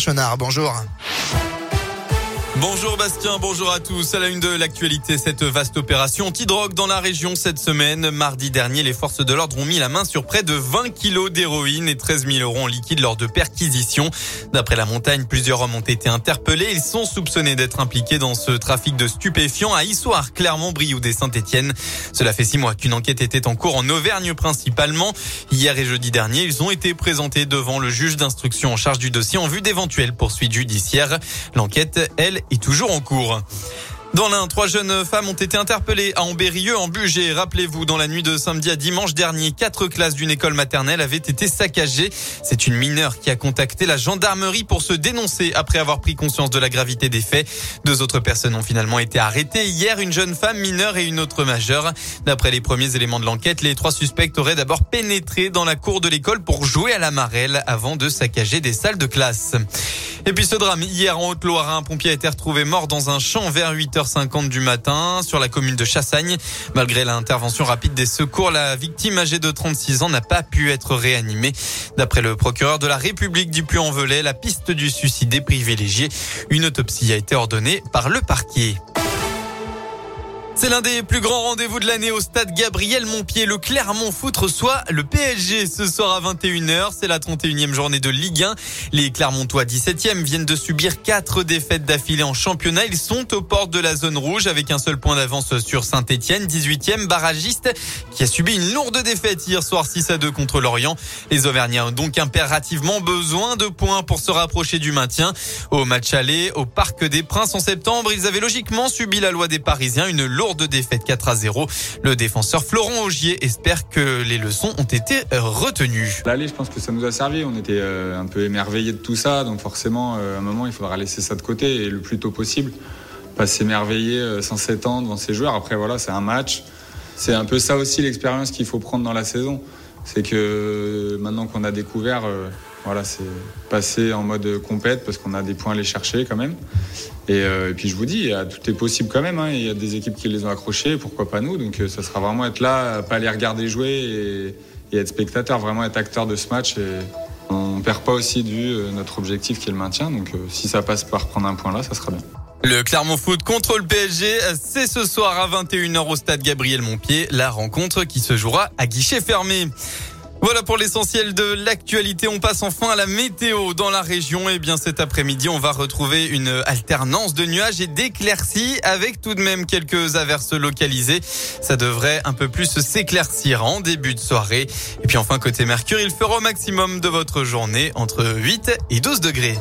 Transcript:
Chenard. Bonjour. Bonjour Bastien, bonjour à tous. À la une de l'actualité, cette vaste opération anti-drogue dans la région cette semaine. Mardi dernier, les forces de l'ordre ont mis la main sur près de 20 kilos d'héroïne et 13 000 euros en liquide lors de perquisitions. D'après la montagne, plusieurs hommes ont été interpellés. Ils sont soupçonnés d'être impliqués dans ce trafic de stupéfiants à Issoire, Clermont, Brioude et Saint-Etienne. Cela fait six mois qu'une enquête était en cours en Auvergne principalement. Hier et jeudi dernier, ils ont été présentés devant le juge d'instruction en charge du dossier en vue d'éventuelles poursuites judiciaires. L'enquête, elle, est toujours en cours. Dans l'un, trois jeunes femmes ont été interpellées à Ambérieux, en Bugey. Rappelez-vous, dans la nuit de samedi à dimanche dernier, quatre classes d'une école maternelle avaient été saccagées. C'est une mineure qui a contacté la gendarmerie pour se dénoncer après avoir pris conscience de la gravité des faits. Deux autres personnes ont finalement été arrêtées. Hier, une jeune femme mineure et une autre majeure. D'après les premiers éléments de l'enquête, les trois suspects auraient d'abord pénétré dans la cour de l'école pour jouer à la marelle avant de saccager des salles de classe. Et puis ce drame, hier en Haute-Loire, un pompier a été retrouvé mort dans un champ vers 8h50 du matin sur la commune de Chassagne. Malgré l'intervention rapide des secours, la victime âgée de 36 ans n'a pas pu être réanimée. D'après le procureur de la République du Puy-en-Velay, la piste du suicide est privilégiée. Une autopsie a été ordonnée par le parquet. C'est l'un des plus grands rendez-vous de l'année au stade Gabriel Montpied. Le Clermont Foot reçoit le PSG ce soir à 21h. C'est la 31e journée de Ligue 1. Les Clermontois 17e viennent de subir quatre défaites d'affilée en championnat. Ils sont aux portes de la zone rouge avec un seul point d'avance sur Saint-Etienne, 18e barragiste qui a subi une lourde défaite hier soir 6 à 2 contre Lorient. Les Auvergnats ont donc impérativement besoin de points pour se rapprocher du maintien. Au match aller au Parc des Princes en septembre, ils avaient logiquement subi la loi des Parisiens, une lourde de défaite 4 à 0. Le défenseur Florent Augier espère que les leçons ont été retenues. L'aller, je pense que ça nous a servi. On était euh, un peu émerveillés de tout ça, donc forcément, euh, à un moment, il faudra laisser ça de côté et le plus tôt possible. Pas s'émerveiller euh, sans s'étendre devant ses joueurs. Après, voilà, c'est un match. C'est un peu ça aussi l'expérience qu'il faut prendre dans la saison. C'est que maintenant qu'on a découvert voilà, c'est passer en mode compète parce qu'on a des points à aller chercher quand même. Et, euh, puis je vous dis, tout est possible quand même. Hein. Il y a des équipes qui les ont accrochés, pourquoi pas nous? Donc euh, ça sera vraiment être là, pas les regarder jouer et, être spectateur, vraiment être acteur de ce match. Et on perd pas aussi de vue euh, notre objectif qui est le maintien. Donc si ça passe par prendre un point là, ça sera bien. Le Clermont Foot contre le PSG, c'est ce soir à 21h au stade Gabriel Montpied, la rencontre qui se jouera à guichet fermé. Voilà pour l'essentiel de l'actualité. On passe enfin à la météo dans la région. Et eh bien cet après-midi, on va retrouver une alternance de nuages et d'éclaircies avec tout de même quelques averses localisées. Ça devrait un peu plus s'éclaircir en début de soirée. Et puis enfin côté Mercure, il fera au maximum de votre journée entre 8 et 12 degrés.